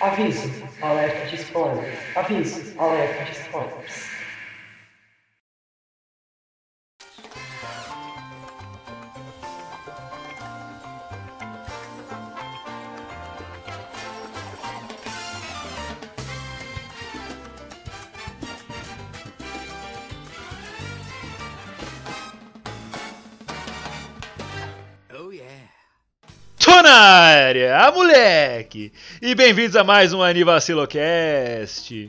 Aviso, alerta de spoilers. Aviso, alerta de spoilers. Área, ah, moleque! E bem-vindos a mais um Anivacilocast.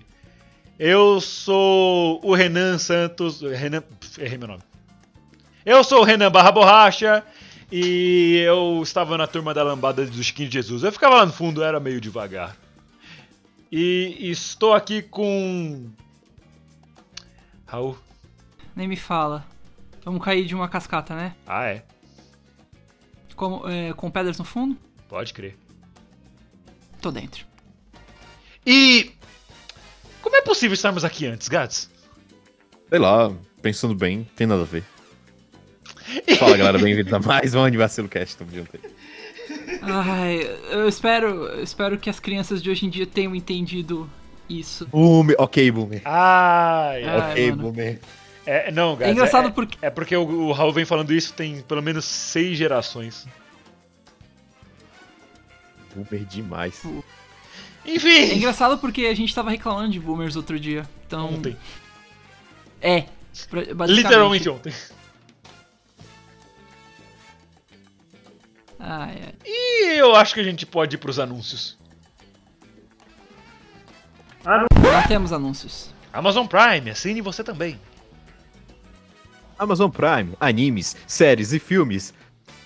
Eu sou o Renan Santos. Renan. Errei meu nome. Eu sou o Renan Barra Borracha e eu estava na turma da lambada do Skin de Jesus. Eu ficava lá no fundo, era meio devagar. E estou aqui com. Raul. Nem me fala. Vamos cair de uma cascata, né? Ah, é. Com, é, com pedras no fundo? Pode crer. Tô dentro. E. Como é possível estarmos aqui antes, Gats? Sei lá, pensando bem, tem nada a ver. Fala galera, bem-vindos a mais um Anivacilo Cast, tamo junto aí. Ai, eu espero, eu espero que as crianças de hoje em dia tenham entendido isso. Boomer, ok, Boomer. Ai, Ai, ok, mano. Boomer. É, não, Gats. É engraçado é, porque. É porque o, o Raul vem falando isso tem pelo menos seis gerações. Boomer demais. É Enfim! engraçado porque a gente tava reclamando de boomers outro dia. Então. Ontem. É. Literalmente ontem. Ai, ai. E eu acho que a gente pode ir pros anúncios. Não temos anúncios. Amazon Prime, assine você também. Amazon Prime, animes, séries e filmes.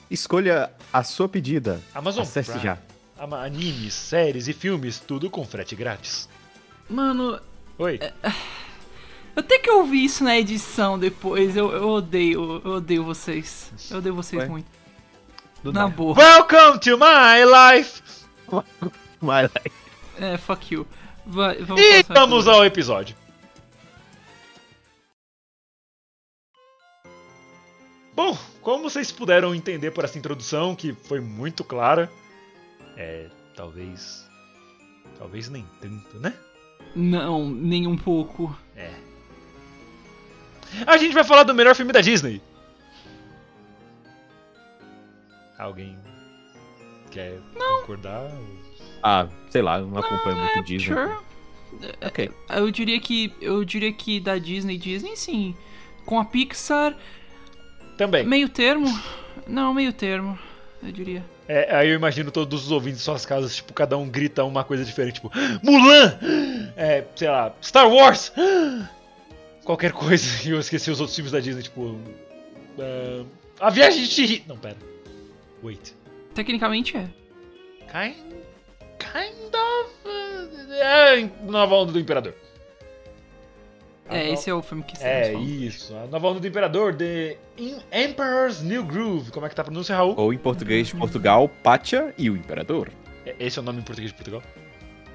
Escolha a sua pedida. Amazon Acesse Prime. já. Animes, séries e filmes, tudo com frete grátis. Mano, Oi. eu tenho que ouvir isso na edição depois. Eu, eu odeio, eu odeio vocês. Eu odeio vocês Ué? muito. Do Na nada. boa. Welcome to my life! Vai lá. É, fuck you. Vai, vamos E vamos ao episódio. Bom, como vocês puderam entender por essa introdução, que foi muito clara, é. talvez. Talvez nem tanto, né? Não, nem um pouco. É. A gente vai falar do melhor filme da Disney. Alguém quer concordar? Ah, sei lá, eu não acompanho muito Disney. Sure. Ok. Eu diria que. Eu diria que da Disney, Disney sim. Com a Pixar, Também. meio termo. Não, meio termo, eu diria. É, aí eu imagino todos os ouvintes em suas casas, tipo, cada um grita uma coisa diferente, tipo, Mulan! É, sei lá, Star Wars! Qualquer coisa, e eu esqueci os outros filmes da Disney, tipo. ah, a Viagem de Chihiro. Não, pera. Wait. Tecnicamente é. Kind. Kind of. uh, É, Nova Onda do Imperador. É, esse é o filme que É, estamos falando. isso. A Nova Onda do Imperador, The Em- Emperor's New Groove. Como é que tá a pronúncia, Raul? Ou em português de Portugal, Pátia e o Imperador. É- Esse é o nome em português de Portugal?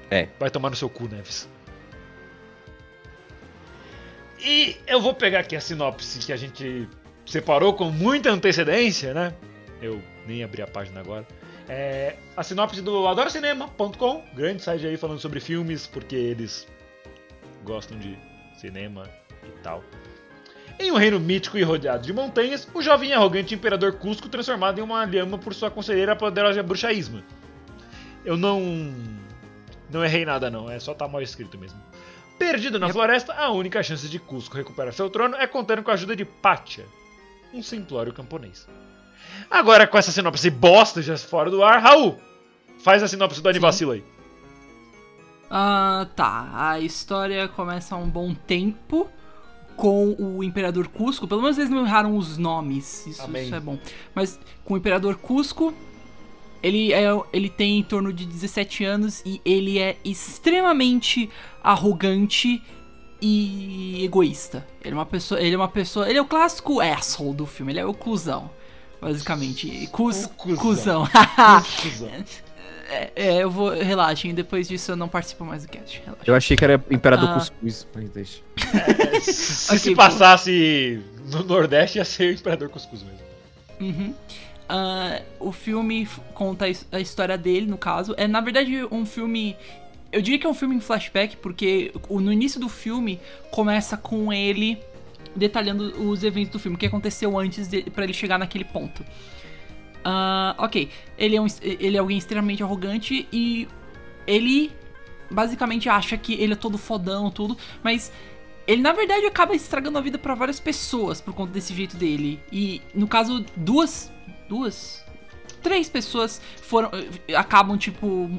É. Vai tomar no seu cu, Neves. E eu vou pegar aqui a sinopse que a gente separou com muita antecedência, né? Eu nem abri a página agora. É a sinopse do adoracinema.com, grande site aí falando sobre filmes, porque eles gostam de cinema e tal. Em um reino mítico e rodeado de montanhas, o jovem e arrogante imperador Cusco transformado em uma lhama por sua conselheira poderosa bruxa Isma. Eu não. Não errei nada, não. É só tá mal escrito mesmo. Perdido na floresta, a única chance de Cusco recuperar seu trono é contando com a ajuda de Pátia, um simplório camponês. Agora, com essa sinopse bosta já fora do ar, Raul, faz a sinopse do Anivacilo aí. Ah, tá. A história começa há um bom tempo com o Imperador Cusco. Pelo menos eles não erraram os nomes. Isso, isso é bom. Mas com o Imperador Cusco, ele, é, ele tem em torno de 17 anos e ele é extremamente arrogante e egoísta. Ele é uma pessoa, ele é uma pessoa, ele é o clássico asshole do filme, ele é o cuzão, basicamente. Cus, O cuzão. cuzão. É, é, eu vou, relaxem, depois disso eu não participo mais do cast. Relaxa. Eu achei que era Imperador Ah. Cuscuz, mas deixa. Se, se Ok, passasse no Nordeste, ia ser Imperador Cuscuz mesmo. Uhum. Ah, o filme conta a his- a história dele, no caso. É, na verdade, um filme. Eu diria que é um filme em flashback, porque no início do filme começa com ele detalhando os eventos do filme, o que aconteceu antes para ele chegar naquele ponto. Ah, ok, ele é, um, ele é alguém extremamente arrogante e ele basicamente acha que ele é todo fodão, tudo, mas ele na verdade acaba estragando a vida pra várias pessoas por conta desse jeito dele. E no caso, duas. Duas? Três pessoas foram. acabam, tipo,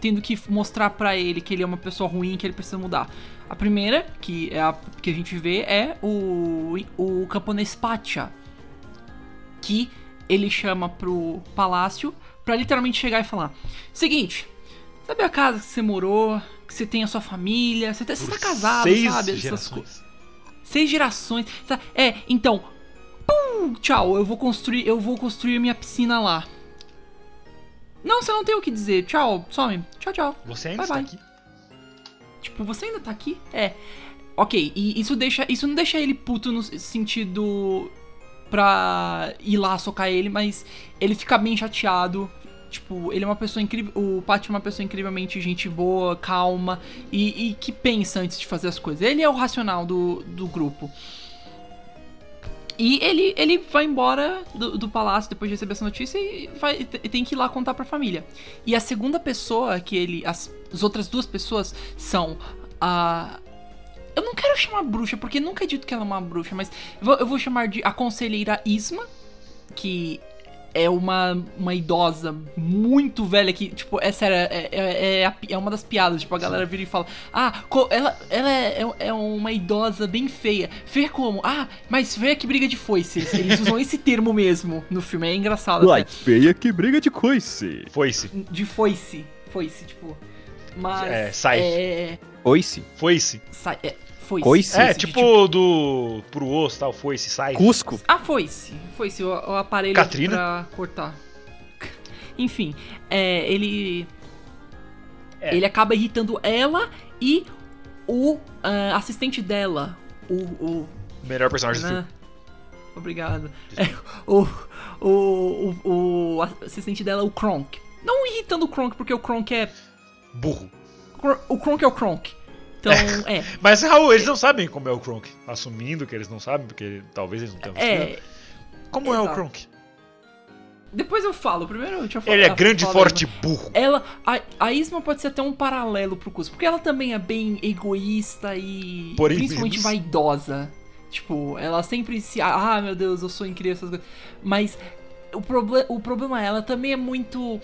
tendo que mostrar pra ele que ele é uma pessoa ruim que ele precisa mudar. A primeira, que é a que a gente vê, é o, o camponês Pacha. Que ele chama pro palácio pra literalmente chegar e falar: Seguinte, sabe a casa que você morou? Que você tem a sua família? Você tá, você tá casado, Seis sabe? Essas coisas. gerações. Seis gerações. tá? É, então. Pum, tchau, eu vou construir. Eu vou construir minha piscina lá. Não, você não tem o que dizer. Tchau, some. Tchau, tchau. Você ainda Bye, está bye. aqui? Tipo, você ainda tá aqui? É. Ok, e isso deixa. Isso não deixa ele puto no sentido pra ir lá socar ele, mas ele fica bem chateado. Tipo, ele é uma pessoa incrível. O Pat é uma pessoa incrivelmente gente boa, calma e, e que pensa antes de fazer as coisas. Ele é o racional do, do grupo. E ele, ele vai embora do, do palácio depois de receber essa notícia e, vai, e tem que ir lá contar pra família. E a segunda pessoa que ele. As, as outras duas pessoas são a. Eu não quero chamar bruxa, porque nunca é dito que ela é uma bruxa, mas eu vou, eu vou chamar de a conselheira Isma, que é uma, uma idosa muito velha que, tipo, é sério, é, é, é, é uma das piadas. Tipo, a galera vira e fala: Ah, ela, ela é, é- é uma idosa bem feia. Feia como? Ah, mas feia que briga de foice. Eles, usam esse termo mesmo no filme, é engraçado. Uai, até. feia que briga de coice. Foi-se. De foice. Foice, tipo. Mas. É, sai. É. Coice? Foi-se. Sai, é foice. Coice? É, de tipo do. pro osso tal, foi-se, sai. Cusco? Ah, foi-se. Foi-se, o, o aparelho Katrina? pra cortar. Enfim, é, ele. É. Ele acaba irritando ela e o ah, assistente dela. O. o Melhor personagem do filme. né? Obrigado. É, o, o, o, o assistente dela, o Kronk. Não irritando o Kronk, porque o Kronk é. Burro. O Kronk é o Kronk. Então, é. Mas, Raul, eles não sabem como é o Kronk. Assumindo que eles não sabem, porque talvez eles não tenham visto. É. Como é o exato. Kronk? Depois eu falo. Primeiro eu falar. Ele é grande, falar- forte, burro. Ela, a, a Isma pode ser até um paralelo pro Cusco, porque ela também é bem egoísta e Porém principalmente menos. vaidosa. Tipo, ela sempre se. Ah, meu Deus, eu sou incrível, essas coisas. Mas o, proble o problema é, ela também é muito.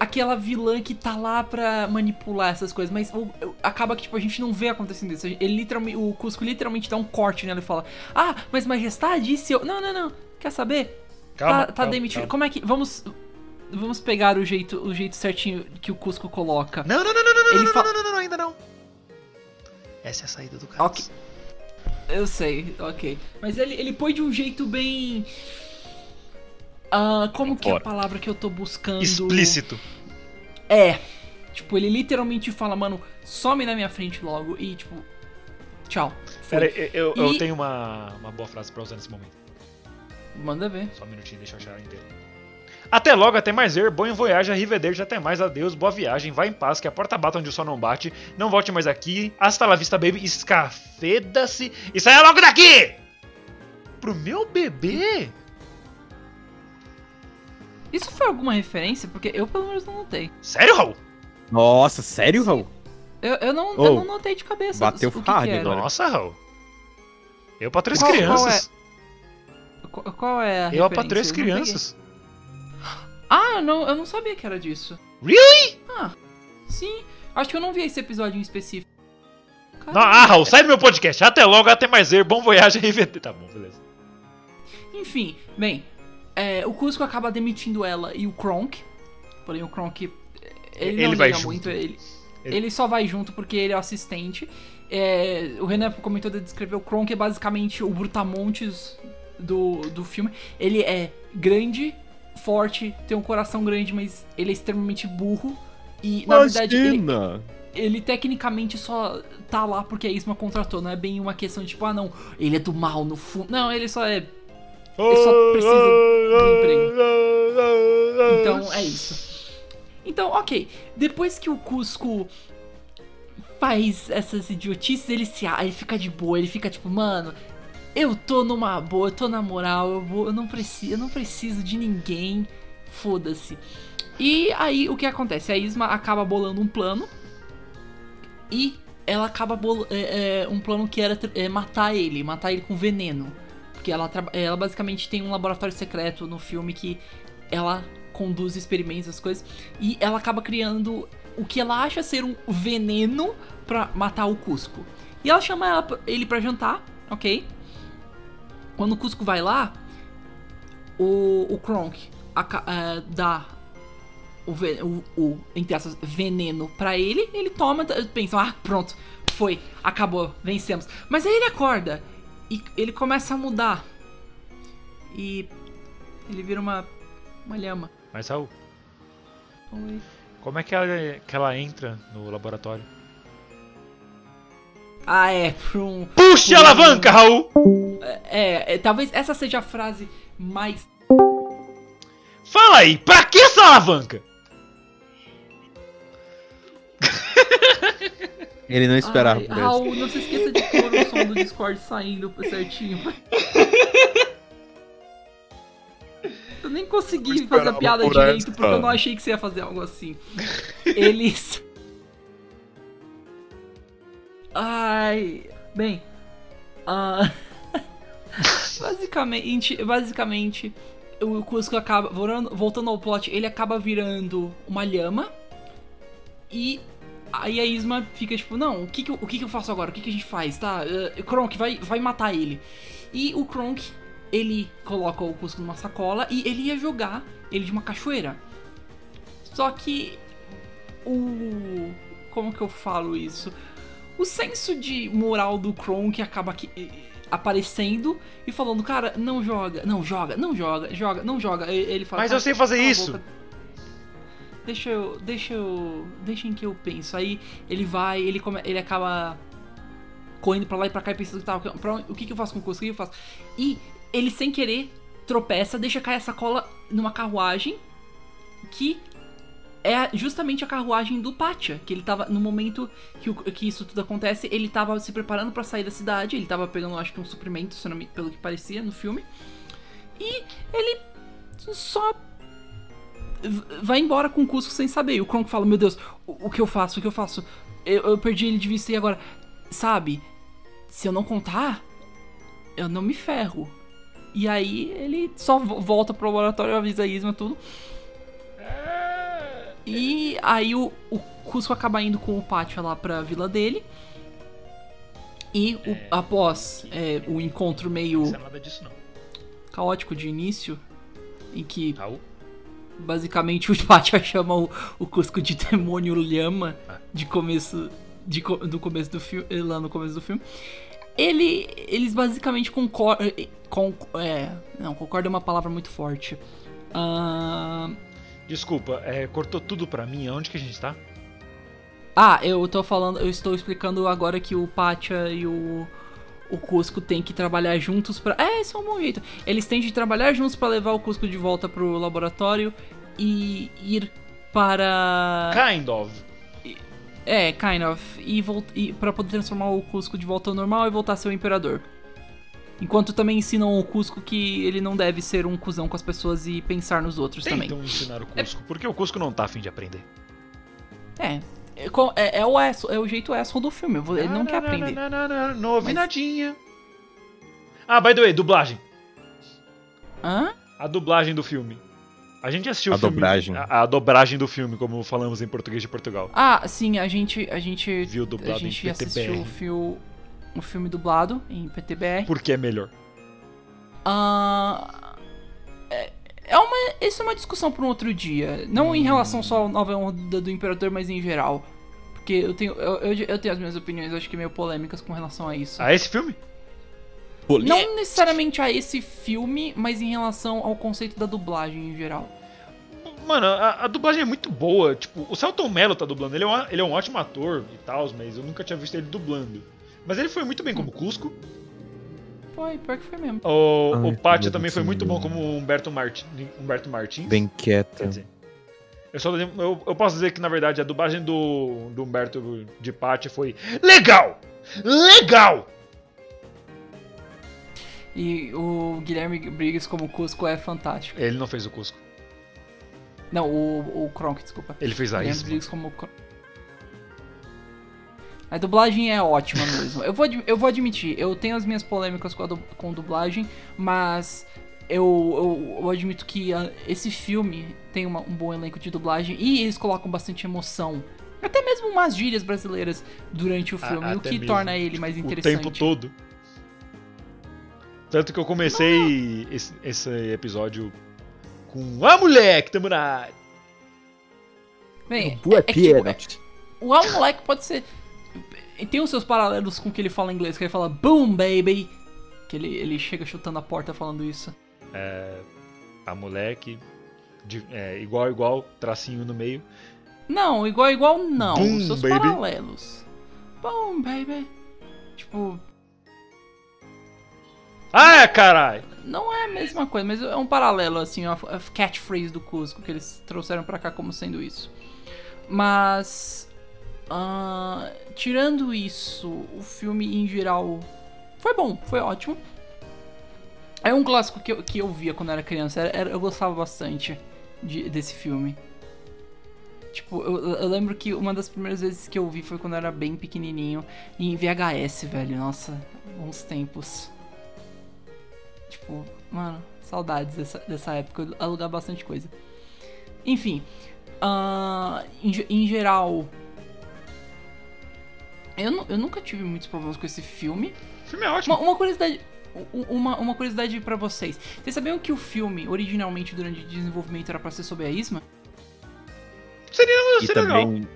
Aquela vilã que tá lá pra manipular essas coisas, mas o- o- acaba que tipo, a gente não vê acontecendo isso. Ele literalmente, o Cusco literalmente dá um corte nela e fala: Ah, mas Majestade, e se eu. Não, não, não. Quer saber? Calma. tá, tá calma, demitido. calma. Como é que. Vamos. Vamos pegar o jeito, o jeito certinho que o Cusco coloca. Não, não, não, não, não, não, Ele não, não, não, não, não, ainda não. Essa é a saída do cara. Ok. Eu sei, ok. Mas ele, ele põe de um jeito bem. Ah, como que é a palavra que eu tô buscando? Explícito. É. Tipo, ele literalmente fala, mano, some na minha frente logo e, tipo. Tchau. Pera, aí, eu, eu E- tenho uma, uma boa frase pra usar nesse momento. Manda ver. Só um minutinho, deixa eu achar ela inteira. Até logo, até mais ver, bom voyage, arrivederci, até mais, adeus, boa viagem, vá em paz, que a porta bata onde o sol não bate, não volte mais aqui, hasta la vista, baby, escafeda-se e saia logo daqui! Pro meu bebê? Isso foi alguma referência? Porque eu pelo menos não notei. Sério, Raul? Nossa, sério, Raul? Eu, eu, não, eu Oh, não notei de cabeça. bateu hard. Nossa, Raul. Eu pra três Qual- qual crianças. Qual, qual é a Eu pra três Eu crianças. Ah, eu não, eu não sabia que era disso. Really? Ah, sim. Acho que eu não vi esse episódio em específico. Não, ah, Raul, sai do meu podcast. Até logo, até mais ver, bom voyage, arrivederci. Tá bom, beleza. Enfim, bem, é, o Cusco acaba demitindo ela e o Kronk. Porém, o Kronk. Ele, Ele não vai liga muito. Ele, Ele- Ele só vai junto porque ele é o assistente. É, o Renan comentou de descrever o Kronk, é basicamente o Brutamontes do, do filme. Ele é grande, forte, tem um coração grande, mas ele é extremamente burro. E, na verdade, ele, Imagina! ele tecnicamente só tá lá porque a Isma contratou. Não é bem uma questão de tipo, ah, não, ele é do mal no fundo. Não, ele só é. Ele só precisa do emprego. Então é isso. Então, ok. Depois que o Cusco faz essas idiotices, ele se ah, ele fica de boa, ele fica tipo, mano, eu tô numa boa, eu tô na moral, eu, vou, eu não preciso, eu não preciso de ninguém. Foda-se. E aí o que acontece? A Isma acaba bolando um plano e ela acaba bolando é, é, um plano que era é, matar ele, matar ele com veneno. Porque ela, ela basicamente tem um laboratório secreto no filme que ela conduz experimentos, as coisas. E ela acaba criando o que ela acha ser um veneno pra matar o Cusco. E ela chama ela ele pra jantar, ok? Quando o Cusco vai lá, o, o Kronk aca- é, dá o, o, o, entre veneno pra ele, ele toma, pensa, ah, pronto, foi, acabou, vencemos. Mas aí ele acorda e ele começa a mudar. E ele vira uma, uma lhama. Mas Raul, Oi. como é que ela, que ela entra no laboratório? Ah, é, pra um. Puxe a alavanca, Raul! É, é, talvez essa seja a frase mais. Fala aí, pra que essa alavanca? Ele não esperava Ai, por. Raul, não se esqueça de pôr o som do Discord saindo certinho. Eu nem consegui Eu fazer a piada por direito essa. porque eu não achei que você ia fazer algo assim. Eles. Ai. Bem. ah, basicamente. Basicamente. O Cusco acaba. Voltando, voltando ao plot, ele acaba virando uma lhama. E Aí a Isma fica tipo, não, o que que, eu- o que que eu faço agora? O que que a gente faz? Tá, uh, Kronk, vai, vai matar ele. E o Kronk, ele coloca o Cusco numa sacola e ele ia jogar ele de uma cachoeira. Só que o... como que eu falo isso? O senso de moral do Kronk acaba aqui, eh, aparecendo e falando, cara, não joga, não joga, não joga, joga, não joga. Ele fala, Mas "Tá, eu sei fazer isso." boca, Deixa eu. Deixa eu. Deixa em que eu penso. Aí ele vai, ele, come, ele acaba correndo pra lá e pra cá e pensando, tá, pra o que, que eu faço com o Cusco? O que eu faço? E ele sem querer tropeça, deixa cair a sacola numa carruagem que é justamente a carruagem do Pátia, que ele tava no momento que, o- que isso tudo acontece, ele tava se preparando pra sair da cidade, ele tava pegando, acho que um suprimento, pelo que parecia no filme. E ele só vai embora com o Cusco sem saber. E o Kronk fala: Meu Deus, o, o que eu faço? O que eu faço? Eu, eu perdi ele de vista e agora. Sabe? Se eu não contar, eu não me ferro. E aí ele só vo- volta pro laboratório, avisa a Isma tudo. E aí o, o Cusco acaba indo com o Pátia lá pra vila dele. E o- após é, o encontro meio Não é nada disso, não. caótico de início, em que Raul? Basicamente o Pátia chama o, o Cusco de demônio lhama de começo de, do começo do filme lá no começo do filme ele eles basicamente concordam com, é, não concorda é uma palavra muito forte Ahn, Desculpa, é, cortou tudo pra mim. Onde que a gente tá? ah eu tô falando eu estou explicando agora que o Pátia e o o Cusco tem que trabalhar juntos pra. É, esse é um bom jeito. Eles têm de trabalhar juntos pra levar o Cusco de volta pro laboratório e ir para. Kind of. É, kind of. E, volt... e para poder transformar o Cusco de volta ao normal e voltar a ser o imperador. Enquanto também ensinam o Cusco que ele não deve ser um cuzão com as pessoas e pensar nos outros também. Tentam ensinar o Cusco, porque o Cusco não tá afim de aprender. É. É, é, é o asshole- é o jeito asshole do filme. Ele não quer aprender. Não, não, não, não ouvi Mas- nadinha. Ah, by the way, dublagem. Hã? A dublagem do filme. A gente assistiu A o filme. dobragem. A, a dobragem do filme, como falamos em português de Portugal. Ah, sim, a gente. A gente. Viu A dublado em gente assistiu o, PTBR. fio, o filme dublado em PTBR. Porque é melhor. Ah, é, é uma, isso é uma discussão para um outro dia. Não em relação só à nova onda do Imperador, mas em geral. Porque eu tenho, eu, eu, eu tenho as minhas opiniões, acho que meio polêmicas com relação a isso. Ah, esse filme? Não necessariamente a esse filme, mas em relação ao conceito da dublagem em geral. Mano, a, a dublagem é muito boa. Tipo, o Celton Mello tá dublando. Ele é, um, ele é um ótimo ator e tal, mas eu nunca tinha visto ele dublando. Mas ele foi muito bem como Cusco. Foi, pior que foi mesmo. O, Ai, o Pátio também Deus foi muito bom como Humberto, Martin, Humberto Martins. Bem quieta. Quer dizer, eu, só, eu, eu posso dizer que, na verdade, a dublagem do, do Humberto de Pátio foi LEGAL! LEGAL! E o Guilherme Briggs como Cusco é fantástico. Ele não fez o Cusco. Não, o, o Kronk, desculpa. Ele fez a Guilherme Isma. Briggs como Kronk. A dublagem é ótima mesmo. Eu vou, eu vou admitir, eu tenho as minhas polêmicas com, a du- com dublagem, mas eu, eu, eu admito que ah, esse filme tem uma- um bom elenco de dublagem e eles colocam bastante emoção. Até mesmo umas gírias brasileiras durante o A- filme, o até que mesmo. torna ele mais O interessante. tempo todo. Tanto que eu comecei esse, esse episódio com Ah, moleque, tamo na área. Bem, é, é que, tipo, piada. O Al Moleque pode ser. Tem os seus paralelos com o que ele fala em inglês, que ele fala Boom, baby! Que ele, ele chega chutando a porta falando isso. A moleque, de- é, igual, igual, tracinho no meio. Não, igual, igual, não. Boom, os seus baby. paralelos. Boom, baby! Tipo, Ah, caralho! não é a mesma coisa, mas é um paralelo, assim, a, a catchphrase do Cusco, que eles trouxeram pra cá como sendo isso. Mas. Ah, tirando isso, o filme em geral foi bom, foi ótimo. É um clássico que eu, que eu via quando era criança, era- era- eu gostava bastante de- desse filme. Tipo, eu, eu lembro que uma das primeiras vezes que eu vi foi quando eu era bem pequenininho, em VHS, velho. Nossa, bons tempos. Tipo, mano, saudades dessa, dessa época. Eu alugar bastante coisa. Enfim, ah, em, em geral, eu, eu nunca tive muitos problemas com esse filme. O filme é ótimo. Uma, uma curiosidade. Uma, uma curiosidade pra vocês. Vocês sabiam que o filme, originalmente, durante o desenvolvimento, era pra ser sobre a Isma? Seria, E seria legal. também,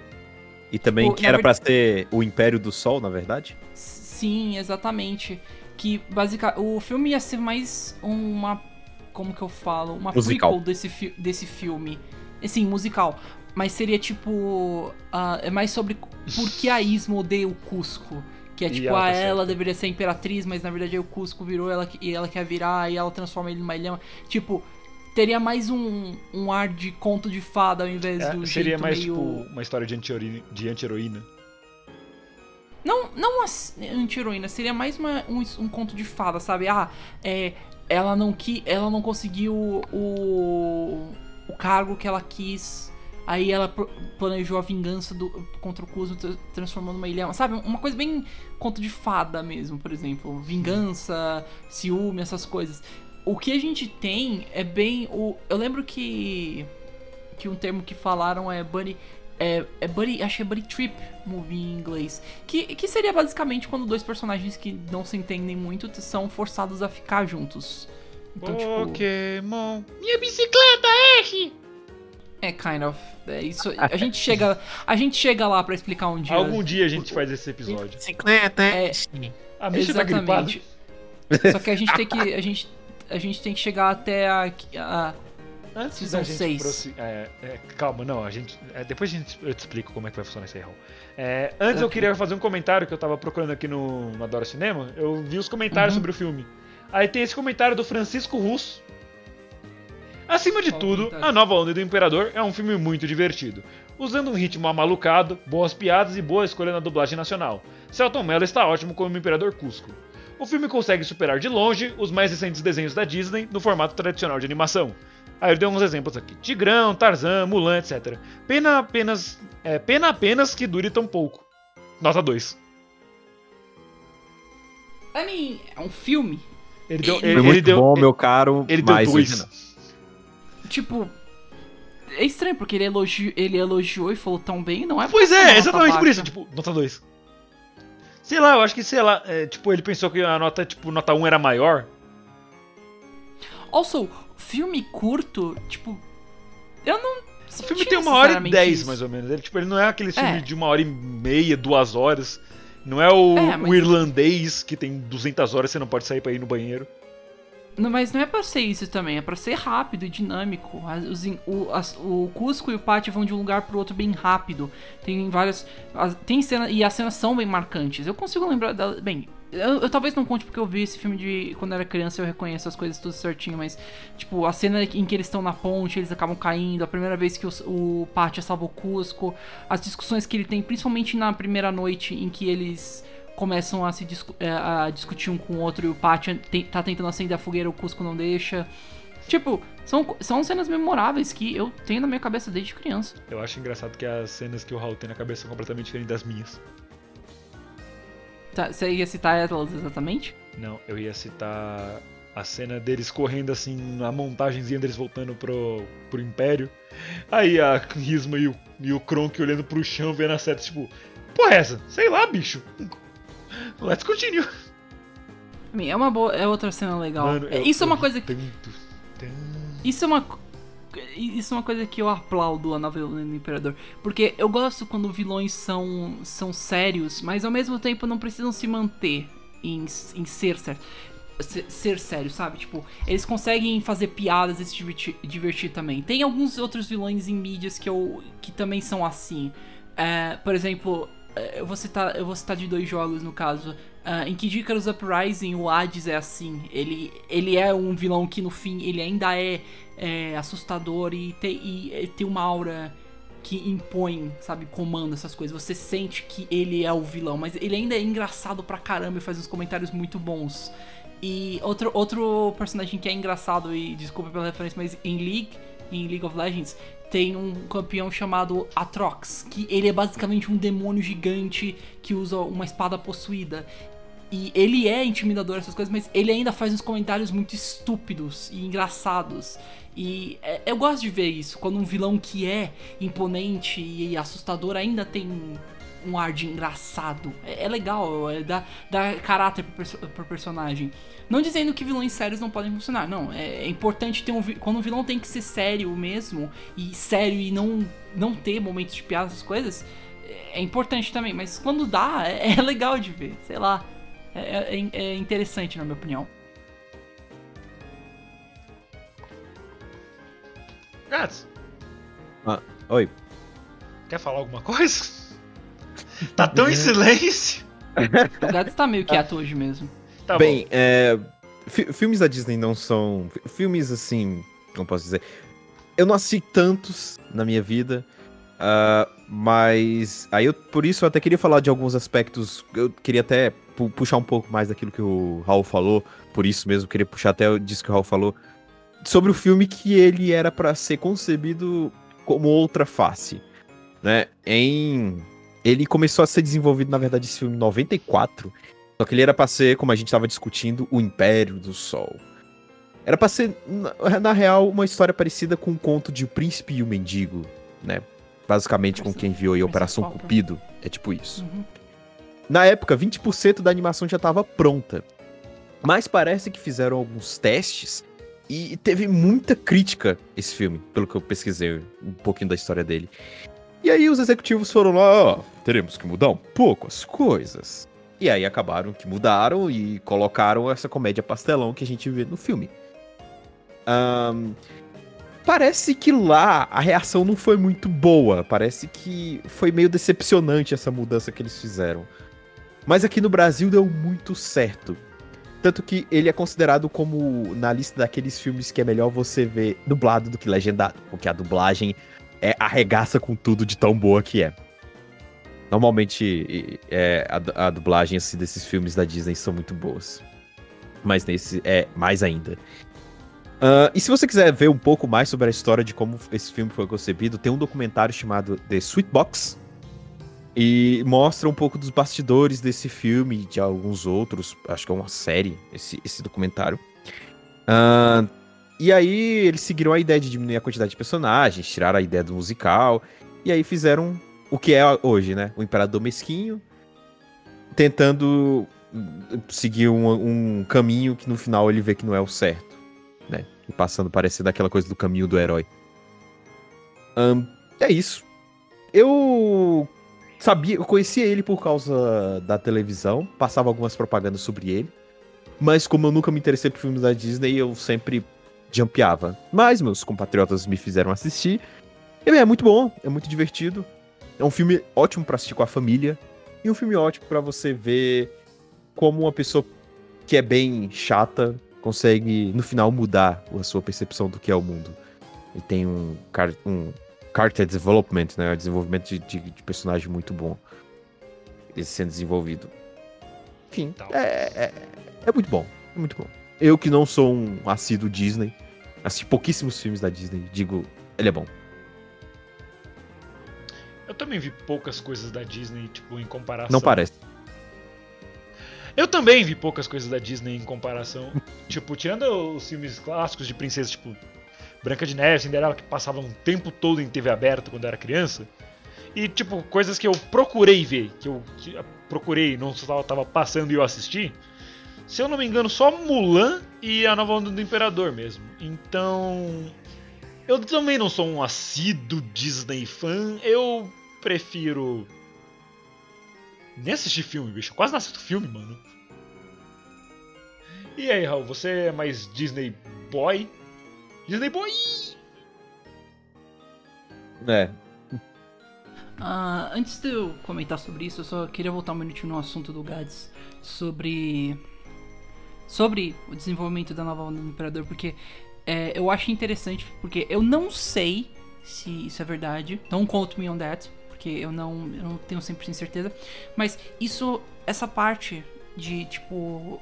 e também Tipo, que era ver- pra ser o Império do Sol, na verdade? Sim, exatamente. Que basicamente o filme ia ser mais uma como que eu falo, uma Musical. prequel desse fi desse filme. E, Sim, musical, mas seria tipo ah, é mais sobre por que a Isma odeia o Cusco. Que é tipo, ela ah, tá ela deveria ser imperatriz, mas na verdade o Cusco virou ela e ela quer virar e ela transforma ele numa ilha. Tipo, teria mais um, um ar de conto de fada ao invés É, do seria mais meio... tipo uma história de anti-heroína. De anti-heroína. Não, não uma anti-heroína, seria mais uma- um, um conto de fada, sabe? Ah, é, ela não qui, ela não conseguiu o, o cargo que ela quis. Aí ela planejou a vingança do, contra o tra- transformando uma ilha. Sabe? Uma coisa bem conto de fada mesmo, por exemplo. Vingança, ciúme, essas coisas. O que a gente tem é bem. O, eu lembro que. Que um termo que falaram é Bunny. É, é Buddy, acho que é Buddy Trip movie em inglês. Que, que seria basicamente quando dois personagens que não se entendem muito são forçados a ficar juntos. Então, tipo. Pokémon. Minha bicicleta, Ash! É, kind of. É isso. A gente chega, a gente chega lá pra explicar um dia. Algum dia a gente faz esse episódio. Bicicleta, É, A bicha tá gripada. exatamente. Só que a gente tem que. A gente, a gente tem que chegar até a. a Antes Season da gente seis. prossi- é, é, calma, não, a gente. é, depois a gente, eu te explico como é que vai funcionar esse erro. É, antes eu Ok. queria fazer um comentário que eu tava procurando aqui no, no Adoro Cinema. Eu vi os comentários Uhum. sobre o filme. Aí tem esse comentário do Francisco Russo. Acima de tudo? A Nova Onda do Imperador é um filme muito divertido, usando um ritmo amalucado, boas piadas e boa escolha na dublagem nacional. Celton Mello está ótimo como Imperador Cusco. O filme consegue superar de longe os mais recentes desenhos da Disney no formato tradicional de animação. Aí ele deu uns exemplos aqui: Tigrão, Tarzan, Mulan, etc. Pena apenas, é, pena apenas que dure tão pouco. Nota 2. I mean, é um filme. Ele deu, Foi ele, muito ele deu, bom, ele, meu caro. ele deu dois. Tipo. É estranho, porque ele, elogi, ele elogiou e falou tão bem, não é? Pois é, exatamente nota por isso, baixa. tipo, nota 2. Sei lá, eu acho que, sei lá, é, tipo, ele pensou que a nota, tipo, nota 1 era maior. Also, filme curto, tipo. Eu não O filme tem uma hora e dez, mais ou menos. Ele, tipo, ele não é aquele filme É. de uma hora e meia, duas horas. Não é o, É, mas- o irlandês que tem 200 horas e você não pode sair pra ir no banheiro. Não, mas não é pra ser isso também, é pra ser rápido e dinâmico. As- o, as- o Cusco e o Pátio vão de um lugar pro outro bem rápido. Tem várias. as- tem cena, e as cenas são bem marcantes. Eu consigo lembrar dela. Bem, eu, eu talvez não conte porque eu vi esse filme de quando era criança eu reconheço as coisas tudo certinho, mas, tipo, a cena em que eles estão na ponte, eles acabam caindo, a primeira vez que o Pátio salva o Cusco, as discussões que ele tem, principalmente na primeira noite em que eles começam a se discu- é, a discutir um com o outro e o te- tá tentando acender a fogueira, o Cusco não deixa. Tipo, são, são cenas memoráveis que eu tenho na minha cabeça desde criança. Eu acho engraçado que as cenas que o Raul tem na cabeça são completamente diferentes das minhas. Tá, você ia citar elas exatamente? Não, eu ia citar a cena deles correndo assim, a montagenzinha deles voltando pro, pro Império. Aí a Risma e o, e o Kronk olhando pro chão, vendo a seta, tipo, porra é essa? Sei lá, bicho. Let's continue. É uma boa, é outra cena legal. Mano, É, isso é uma coisa ri tanto, tanto. Isso é uma. Isso é uma coisa que eu aplaudo a novela do Imperador. Porque eu gosto quando vilões são, são sérios, mas ao mesmo tempo não precisam se manter em, em ser sério. Ser, ser sério, sabe? Tipo, eles conseguem fazer piadas e se divertir, divertir também. Tem alguns outros vilões em mídias que, eu, que também são assim. É, por exemplo, eu vou citar, eu vou citar de dois jogos no caso. Ah, em Kid Icarus Uprising, o Hades é assim. Ele, ele é um vilão que no fim ele ainda é, é, assustador e, te, e tem uma aura que impõe, sabe, comanda essas coisas. Você sente que ele é o vilão, mas ele ainda é engraçado pra caramba e faz uns comentários muito bons. E outro, outro personagem que é engraçado, e desculpa pela referência, mas em League, em League of Legends, tem um campeão chamado Atrox, que ele é basicamente um demônio gigante que usa uma espada possuída. E ele é intimidador, essas coisas, mas ele ainda faz uns comentários muito estúpidos e engraçados. E é- eu gosto de ver isso, quando um vilão que é imponente e assustador ainda tem um ar de engraçado. É, é legal, é, dá, dá caráter pro, perso- pro personagem. Não dizendo que vilões sérios não podem funcionar, não. É, é importante ter um quando um vilão tem que ser sério mesmo, e sério e não, não ter momentos de piada, essas coisas, é, é importante também. Mas quando dá, é, é legal de ver, sei lá. É, é- é interessante, na minha opinião. Gats, Oi. quer falar alguma coisa? Tá tão em silêncio. O Gads tá meio quieto hoje mesmo. Tá Bem, bom. é, fi- filmes da Disney não são. fi- Filmes assim. Como posso dizer? Eu não assisti tantos na minha vida. ah, mas. Aí eu, por isso eu até queria falar de alguns aspectos. Eu queria até pu- puxar um pouco mais daquilo que o Raul falou. Por isso mesmo, eu queria puxar até disso que o Raul falou. Sobre o filme que ele era pra ser concebido como outra face. Né? Em. Ele começou a ser desenvolvido, na verdade, esse filme em 94. Só que ele era pra ser, como a gente tava discutindo, o Império do Sol. Era pra ser, na, na real, uma história parecida com o conto de O Príncipe e o Mendigo, né? Basicamente com quem viu aí Operação Popper. Cupido. É tipo isso. Uhum. Na época, 20% da animação já estava pronta. Mas parece que fizeram alguns testes e teve muita crítica esse filme, pelo que eu pesquisei um pouquinho da história dele. E aí os executivos foram lá, ó, teremos que mudar um pouco as coisas. E aí acabaram que mudaram e colocaram essa comédia pastelão que a gente vê no filme. Ahn, parece que lá a reação não foi muito boa. Parece que foi meio decepcionante essa mudança que eles fizeram. Mas aqui no Brasil deu muito certo. Tanto que ele é considerado como na lista daqueles filmes que é melhor você ver dublado do que legendado. Porque a dublagem é arregaça com tudo de tão boa que é. Normalmente é, a, a dublagem assim, desses filmes da Disney são muito boas. Mas nesse é mais ainda. Ah, e se você quiser ver um pouco mais sobre a história de como esse filme foi concebido, tem um documentário chamado The Sweet Box. E mostra um pouco dos bastidores desse filme e de alguns outros. Acho que é uma série, esse, esse documentário. Ah, e aí eles seguiram a ideia de diminuir a quantidade de personagens, tiraram a ideia do musical. E aí fizeram o que é hoje, né? O Imperador Mesquinho. Tentando hum, seguir um, um caminho que no final ele vê que não é o certo. Né? E passando parecendo aquela coisa do caminho do herói. Ahn, é isso. Eu sabia, eu conhecia ele por causa da televisão, passava algumas propagandas sobre ele. Mas como eu nunca me interessei por filmes da Disney, eu sempre jumpeava. Mas meus compatriotas me fizeram assistir. E é muito bom, é muito divertido. É um filme ótimo pra assistir com a família. E um filme ótimo pra você ver como uma pessoa que é bem chata consegue, no final, mudar a sua percepção do que é o mundo. E tem um, car- um character development, né? Desenvolvimento de, de- de personagem muito bom. Ele sendo desenvolvido. Enfim, Tal. é, é, é muito bom. É muito bom. Eu que não sou um assíduo Disney, assisti pouquíssimos filmes da Disney, digo, ele é bom. Eu também vi poucas coisas da Disney, tipo, em comparação. Não parece. Eu também vi poucas coisas da Disney em comparação. tipo, tirando os filmes clássicos de princesa, tipo Branca de Neve, Cinderela, que passavam o tempo todo em TV aberta quando eu era criança. E, tipo, coisas que eu procurei ver, que eu que eu procurei, não só tava passando e eu assisti. Se eu não me engano, só Mulan e a Nova Onda do Imperador mesmo. Então. Eu também não sou um assíduo Disney fã, eu prefiro. Nem assistir filme, bicho. Eu quase não assisto filme, mano. E aí, Raul, você é mais Disney Boy? Disney Boy! É. Ah, antes de eu comentar sobre isso, eu só queria voltar um minutinho no assunto do Gads sobre sobre o desenvolvimento da nova onda do Imperador, porque é, eu acho interessante, porque eu não sei se isso é verdade, don't quote me on that, porque eu não, eu não tenho 100% certeza, mas isso, essa parte de, tipo,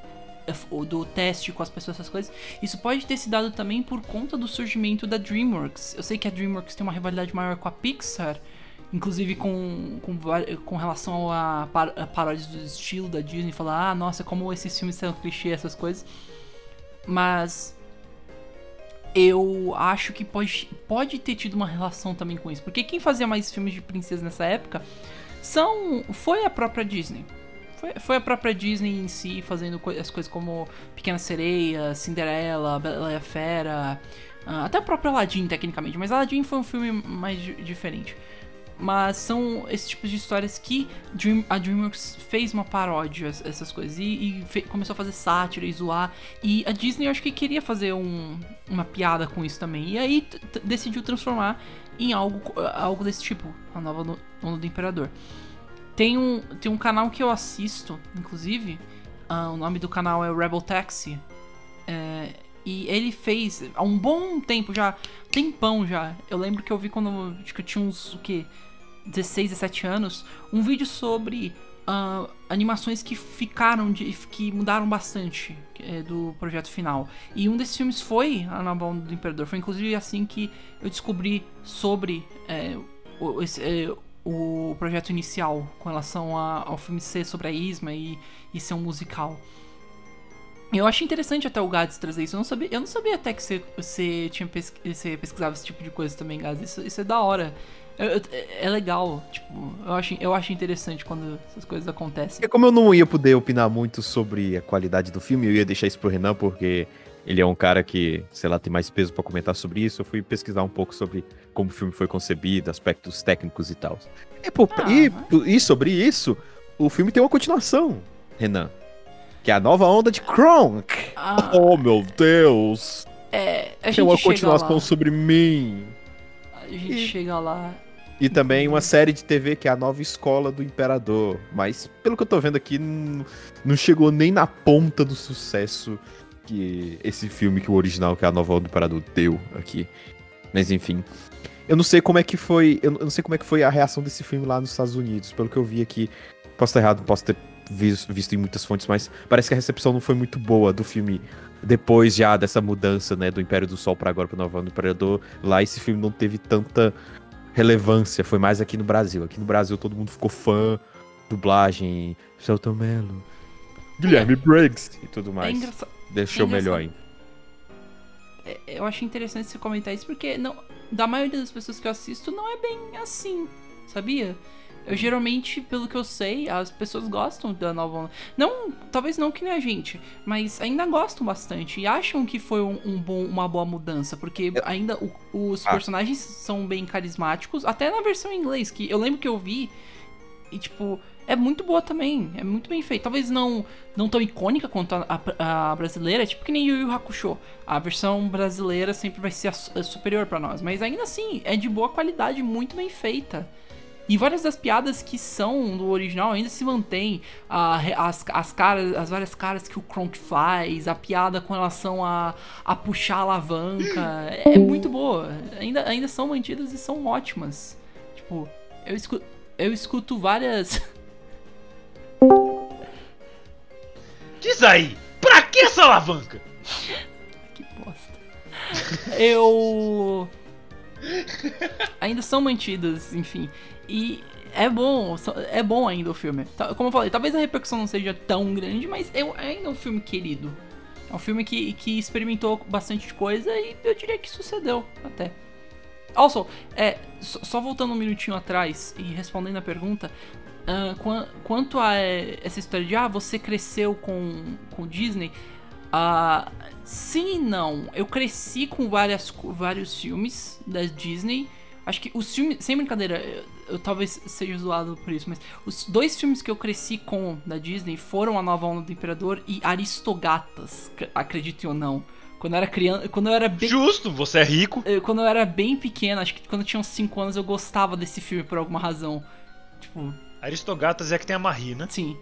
do teste com as pessoas, essas coisas, isso pode ter se dado também por conta do surgimento da DreamWorks. Eu sei que a DreamWorks tem uma rivalidade maior com a Pixar, inclusive com, com, com relação a, par, a paródias do estilo da Disney, falar, ah, nossa, como esses filmes são clichê, essas coisas. Mas eu acho que pode, pode ter tido uma relação também com isso, porque quem fazia mais filmes de princesa nessa época são foi a própria Disney. Foi, foi a própria Disney em si fazendo co- as coisas como Pequena Sereia, Cinderela, Bela e a Fera, ah, até o próprio Aladdin, tecnicamente, mas Aladdin foi um filme mais di- diferente. Mas são esses tipos de histórias que Dream- a DreamWorks fez uma paródia, es- essas coisas, e, e fe- começou a fazer sátira e zoar. E a Disney eu acho que queria fazer um- uma piada com isso também. E aí decidiu transformar em algo, algo desse tipo, a nova no- Onda do Imperador. Tem um, tem um canal que eu assisto, inclusive, ah, o nome do canal é Rebel Taxi. É, e ele fez há um bom tempo já, tempão já. Eu lembro que eu vi quando acho que eu tinha uns o quê? 16, 17 anos, um vídeo sobre ah, animações que ficaram de, que mudaram bastante é, do projeto final. E um desses filmes foi a Onda do Imperador. Foi inclusive assim que eu descobri sobre é, o, esse, é, o projeto inicial com relação a- ao filme ser sobre a Isma e, e ser um musical. Eu acho interessante até o Gads trazer isso. Eu não sabia, eu não sabia até que você, você, tinha pesqu- você pesquisava esse tipo de coisa também, Gads. Isso, isso é da hora. Eu- é legal, tipo, eu acho, eu acho interessante quando essas coisas acontecem. É como eu não ia poder opinar muito sobre a qualidade do filme, eu ia deixar isso pro Renan, porque ele é um cara que, sei lá, tem mais peso pra comentar sobre isso. Eu fui pesquisar um pouco sobre como o filme foi concebido, aspectos técnicos e tal. E, Ah, e, mas- e sobre isso, o filme tem uma continuação, Renan. Que é a nova onda de Kronk. Ah, Oh, meu Deus! é, a gente Tem uma chega continuação lá. sobre mim. A gente E- chega lá. E também uma série de TV que é a nova escola do Imperador. Mas, pelo que eu tô vendo aqui, não, não chegou nem na ponta do sucesso que esse filme, que o original, que é a nova onda do Imperador, deu aqui. Mas enfim. Eu não sei como é que foi. Eu não sei como é que foi a reação desse filme lá nos Estados Unidos. Pelo que eu vi aqui. Posso estar errado, posso ter visto em muitas fontes, mas parece que a recepção não foi muito boa do filme depois já dessa mudança, né, do Império do Sol pra agora pro Nova Imperador. Lá esse filme não teve tanta relevância, foi mais aqui no Brasil. Aqui no Brasil todo mundo ficou fã, dublagem, Celton Mello, Guilherme Briggs e tudo É mais. engraçado. Deixou é melhor ainda. É, eu acho interessante você comentar isso porque não, da maioria das pessoas que eu assisto não é bem assim, sabia? Eu geralmente, pelo que eu sei, as pessoas gostam da nova onda. Não, talvez não que nem a gente, mas ainda gostam bastante e acham que foi um, um bom, uma boa mudança, porque ainda o- os Ah. personagens são bem carismáticos, até na versão em inglês, que eu lembro que eu vi e tipo, é muito boa também, é muito bem feita. Talvez não não tão icônica quanto a, a- a brasileira, é tipo que nem Yu Yu Hakusho. A versão brasileira sempre vai ser a a superior pra nós, mas ainda assim é de boa qualidade, muito bem feita. E várias das piadas que são do original ainda se mantêm. As, as caras, as várias caras que o Kronk faz, a piada com relação a, a puxar a alavanca. É, é muito boa. Ainda, ainda são mantidas e são ótimas. Tipo, eu escuto, eu escuto várias. Diz aí, pra que essa alavanca? que bosta. Eu. Ainda são mantidas, enfim. E é bom, é bom ainda o filme. Tá- Como eu falei, talvez a repercussão não seja tão grande, mas é ainda um filme querido. É um filme que, que experimentou bastante coisa e eu diria que sucedeu até. Also, é, só, voltando um minutinho atrás e respondendo a pergunta, ah, quan- quanto a é, essa história de ah, você cresceu com, com Disney, ah, sim e não. Eu cresci com várias, vários filmes da Disney. Acho que os filmes, sem brincadeira, eu, talvez seja zoado por isso, mas os dois filmes que eu cresci com da Disney foram A Nova Onda do Imperador e Aristogatas, ac- acredite ou não. Quando eu era criança, quando eu era bem Justo, você é rico. eu- quando eu era bem pequeno, acho que quando eu tinha uns 5 anos, eu gostava desse filme por alguma razão. Tipo, Aristogatas é que tem a Marina. sim.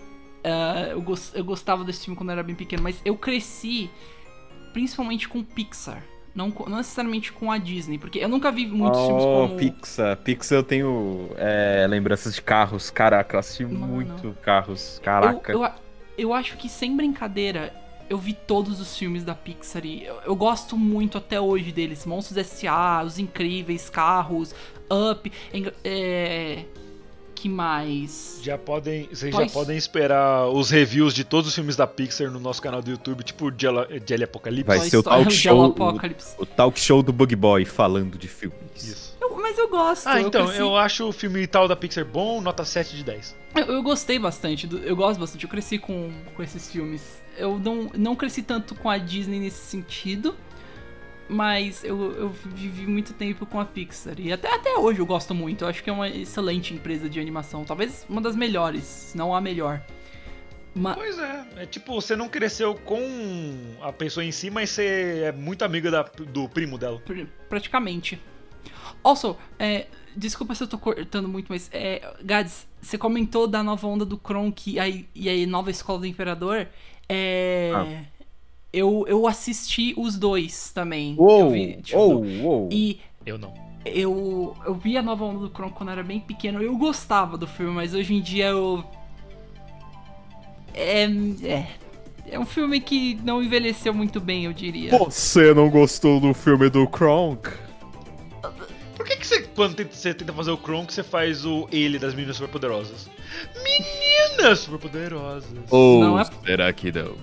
ah, eu, gos- eu gostava desse filme quando eu era bem pequeno, mas eu cresci principalmente com Pixar. Não, não necessariamente com a Disney, porque eu nunca vi muitos filmes Oh, como. Pixar. Pixar eu tenho é, lembranças de carros. Caraca, eu assisti Mano. muito carros. eu, Caraca. eu, a- eu acho que sem brincadeira, eu vi todos os filmes da Pixar e eu, eu gosto muito até hoje deles. Monstros S.A., Os Incríveis, Carros, Up, é... Que mais? Já podem, vocês Pois. já podem esperar os reviews de todos os filmes da Pixar no nosso canal do YouTube, tipo o Jelly Apocalipse. Vai Toy ser o talk show- Apocalypse. O talk show do Bug Boy falando de filmes. Isso. Eu- mas eu gosto. Ah, então, cresci- eu acho o filme tal da Pixar bom, nota 7 de 10. Eu, eu gostei bastante, eu gosto bastante, eu cresci com, com esses filmes. Eu não, não cresci tanto com a Disney nesse sentido, mas eu, eu vivi muito tempo com a Pixar. E até, até hoje eu gosto muito, eu acho que é uma excelente empresa de animação. Talvez uma das melhores, se não a melhor. Ma- Pois é, é tipo, você não cresceu com a pessoa em si, mas você é muito amiga da- do primo dela. Pr- praticamente. Also, é, desculpa se eu tô cortando muito, mas é, Gads, você comentou da nova onda do Kronk e a, e a nova escola do Imperador. É, Ah. Eu, eu assisti os dois também. Uou, eu vi, tipo, uou, uou. E Eu não. eu, eu vi a nova onda do Kronk quando eu era bem pequeno. Eu gostava do filme, mas hoje em dia eu. É. É, é um filme que não envelheceu muito bem, eu diria. Você não gostou do filme do Kronk? Por que, que você, quando tenta- você tenta fazer o Kronk, você faz o ele das meninas superpoderosas? Meninas superpoderosas! Ou Não é- será que não?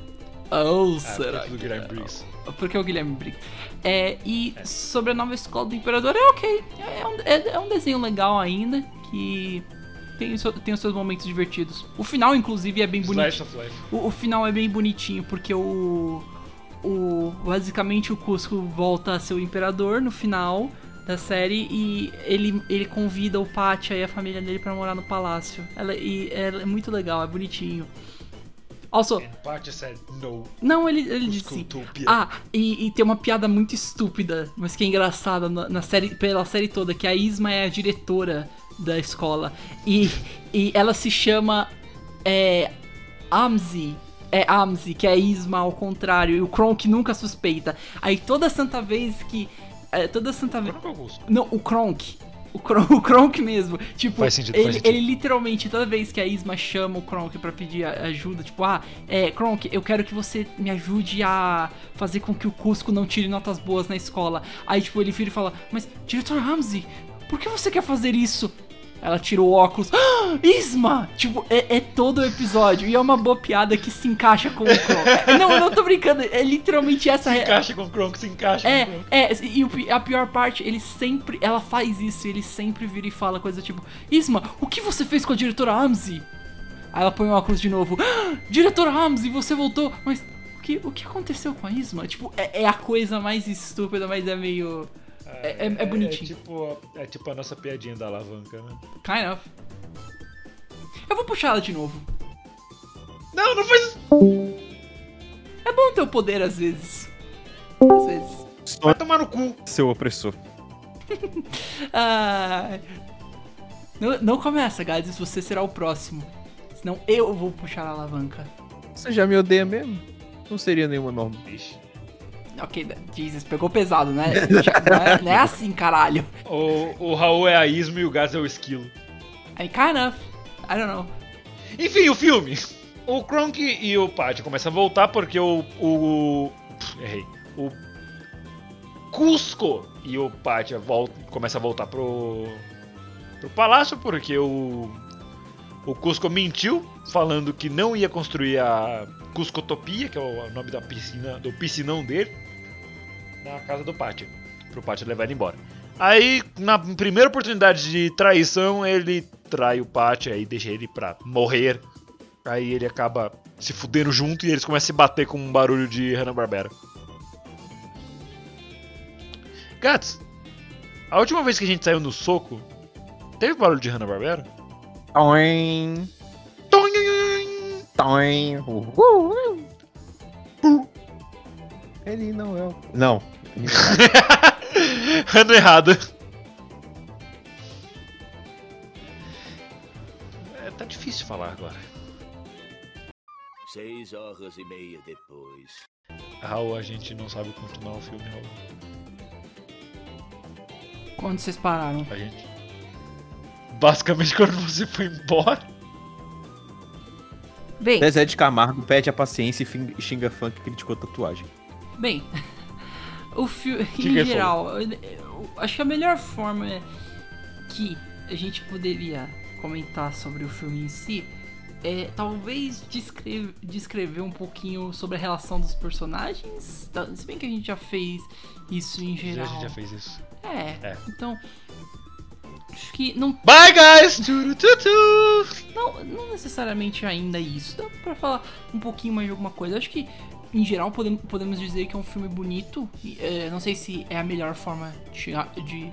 Oh, Ah, será? porque Guilherme Briggs. Porque é o Guilherme Briggs. É, e sobre a nova escola do Imperador, é ok. É um, é- é um desenho legal ainda, que tem, tem os seus momentos divertidos. O final, inclusive, é bem Life. O, o final é bem bonitinho, porque o, o. Basicamente o Cusco volta a ser o imperador no final da série e ele, ele convida o Pátia e a família dele pra morar no palácio. Ela, e ela é muito legal, é bonitinho. Also, said no. não, ele, ele disse. Cuscotopia. Ah, e, e tem uma piada muito estúpida, mas que é engraçada na, na série, pela série toda, que a Isma é a diretora da escola. E, e ela se chama é, Amzi. É Amzi, que é Isma ao contrário, e o Kronk nunca suspeita. Aí toda santa vez que. é, toda santa vez. Cusco? Não, o Kronk. O Kronk, o Kronk mesmo. Tipo, Faz sentido, ele, faz sentido. ele literalmente, toda vez que a Isma chama o Kronk pra pedir ajuda, tipo, ah, é, Kronk, eu quero que você me ajude a fazer com que o Cusco não tire notas boas na escola. Aí, tipo, ele vira e fala, mas, diretor Ramsey, por que você quer fazer isso? Ela tira o óculos. Ah, Isma! Tipo, é, é todo o episódio. E é uma boa piada que se encaixa com o Kronk. É, Não, eu não tô brincando. É literalmente essa. Se encaixa com o Kronk, se encaixa com o É, Kronk. é, e a pior parte, ele sempre. Ela faz isso, ele sempre vira e fala coisa tipo: Isma, o que você fez com a diretora Amzi? Aí ela põe o óculos de novo: "Ah, Diretora Amzi, você voltou, mas o que, o que aconteceu com a Isma? Tipo, é, é a coisa mais estúpida, mas é meio. É, é- é bonitinho. É tipo, é tipo a nossa piadinha da alavanca, né? Kind of. Eu vou puxar ela de novo. Não, não faz. É bom ter o poder às vezes. Às vezes. Vai tomar no cu. Seu opressor. Ah, não, não começa, Gades, você será o próximo. Senão eu vou puxar a alavanca. Você já me odeia mesmo? Não seria nenhuma norma. Ixi. Ok, Jesus, pegou pesado, né? Não é, não é assim, caralho. O, o Raul é a Ismo e o Gaz é o esquilo. I kind of. I don't know. Enfim, o filme. O Kronk e o Patty começam a voltar porque o. o pff, errei. O Cusco e o Patty volta, começam a voltar pro. pro palácio porque o. O Cusco mentiu, falando que não ia construir a Cuscotopia, que é o nome da piscina, do piscinão dele, na casa do Pátio, pro Pátio levar ele embora. Aí, na primeira oportunidade de traição, ele trai o Pátio, aí deixa ele pra morrer. Aí ele acaba se fudendo junto e eles começam a se bater com um barulho de Hanna-Barbera. Gats, a última vez que a gente saiu no soco, teve barulho de Hanna-Barbera? Toin, toin, uhul. Ele não é o... Não. Ano errado. É, tá difícil falar agora. Seis horas e meia depois. Raul, a gente não sabe continuar o filme, Raul. Quando vocês pararam? A gente. Basicamente quando você foi embora. Bem, Zezé de Camargo pede a paciência e xinga fã que criticou tatuagem. bem. O filme, em ele geral, eu- eu acho que a melhor forma que a gente poderia comentar sobre o filme em si é talvez descrever, descrever um pouquinho sobre a relação dos personagens. tá? Se bem que a gente já fez isso em A geral. gente já fez isso. É, É. então. Acho que não, Bye, guys! Não, não necessariamente ainda isso. Dá pra falar um pouquinho mais de alguma coisa. Acho que, em geral, podemos, podemos dizer que é um filme bonito. É, não sei se é a melhor forma de, chegar- de,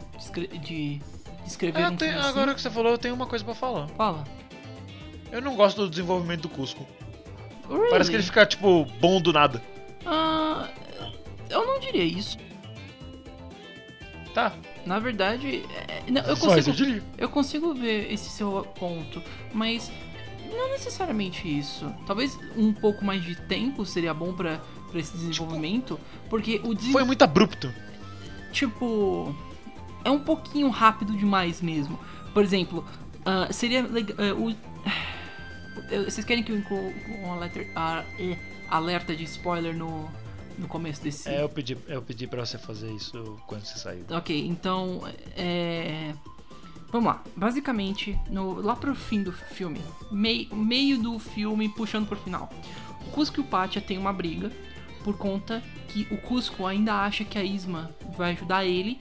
de descrever Ah, um tem- filme assim. agora que você falou, eu tenho uma coisa pra falar. Fala. Eu não gosto do desenvolvimento do Cusco. Really? Parece que ele fica, tipo, bom do nada. Ah, eu não diria isso. Tá. Na verdade, é, não, eu consigo. Eu consigo ver esse seu ponto, mas não necessariamente isso. Talvez um pouco mais de tempo seria bom pra, pra esse desenvolvimento, porque o desenvolvimento, Foi muito abrupto. tipo, é um pouquinho rápido demais mesmo. Por exemplo, ah, seria legal. o, eu- vocês querem que eu inclua um alerta, alerta de spoiler no, no começo desse. É, eu pedi, eu pedi pra você fazer isso quando você saiu. Ok, então é. Vamos lá. Basicamente, no, lá pro fim do filme, mei, meio do filme puxando pro final, o Cusco e o Pátia tem uma briga por conta que o Cusco ainda acha que a Isma vai ajudar ele,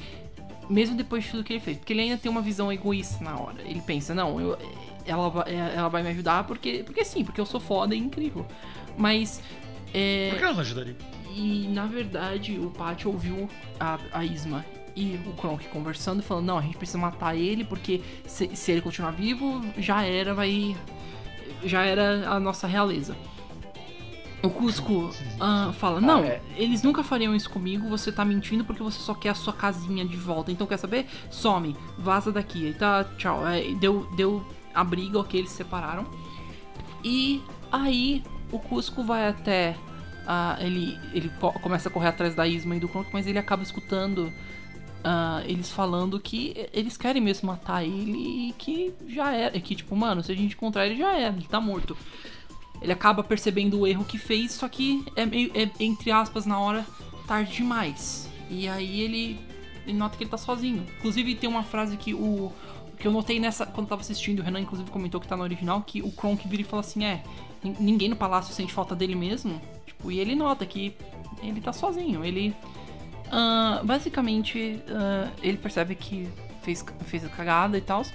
mesmo depois de tudo que ele fez. Porque ele ainda tem uma visão egoísta na hora. Ele pensa, não, eu- ela, vai- ela vai me ajudar porque, porque sim, porque eu sou foda e incrível. Mas. É, Por que ela não ajudaria? e na verdade o Pat ouviu a, a Isma e o Kronk conversando e falando, não, a gente precisa matar ele porque se, se ele continuar vivo, já era, vai. Já era a nossa realeza. O Cusco ah, fala, não, é. eles nunca fariam isso comigo, você tá mentindo porque você só quer a sua casinha de volta. Então quer saber? Some, vaza daqui. Aí tá, tchau. Aí deu, deu a briga, ok, eles se separaram. E aí o Cusco vai até. ah, ele ele co- começa a correr atrás da Isma e do Kronk, mas ele acaba escutando ah, eles falando que eles querem mesmo matar ele e que já era. Que tipo, mano, se a gente encontrar ele já era, ele tá morto. Ele acaba percebendo o erro que fez, só que é meio, é, entre aspas, na hora, tarde demais. E aí ele, ele nota que ele tá sozinho. Inclusive tem uma frase que o, que eu notei nessa. Quando eu tava assistindo, o Renan inclusive comentou que tá no original, que o Kronk vira e fala assim: é, nin- ninguém no palácio sente falta dele mesmo. Tipo, e ele nota que ele tá sozinho. Ele. Ah, basicamente, ah, ele percebe que fez, fez a cagada e tal.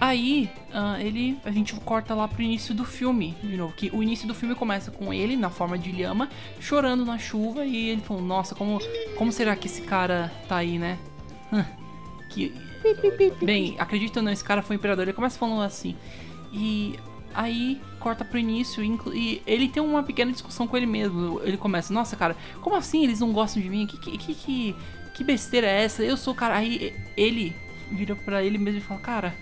Aí, ah, ele. A gente corta lá pro início do filme, de novo. Que o início do filme começa com ele, na forma de lhama, chorando na chuva, e ele falando, nossa, como, como será que esse cara tá aí, né? Que. Bem, acredita ou não, esse cara foi imperador. Ele começa falando assim. E aí corta pro início e ele tem uma pequena discussão com ele mesmo. Ele começa, nossa, cara, como assim eles não gostam de mim? Que, que, que, que, besteira é essa? Eu sou o cara. Aí ele vira pra ele mesmo e fala, cara,